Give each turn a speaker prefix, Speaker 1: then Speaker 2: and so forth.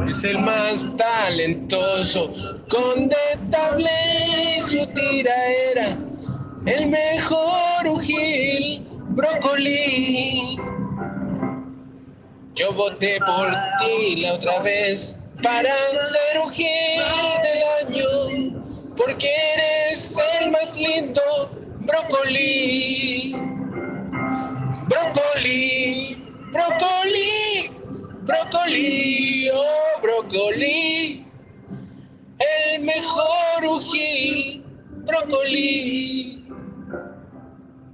Speaker 1: Es el más talentoso, con detable su tiraera. El mejor ugil, brócoli. Yo voté por ti la otra vez para ser ugil del año, porque eres el más lindo, brócoli. Brócoli, brócoli, brócoli, oh brócoli, el mejor ujil, brócoli.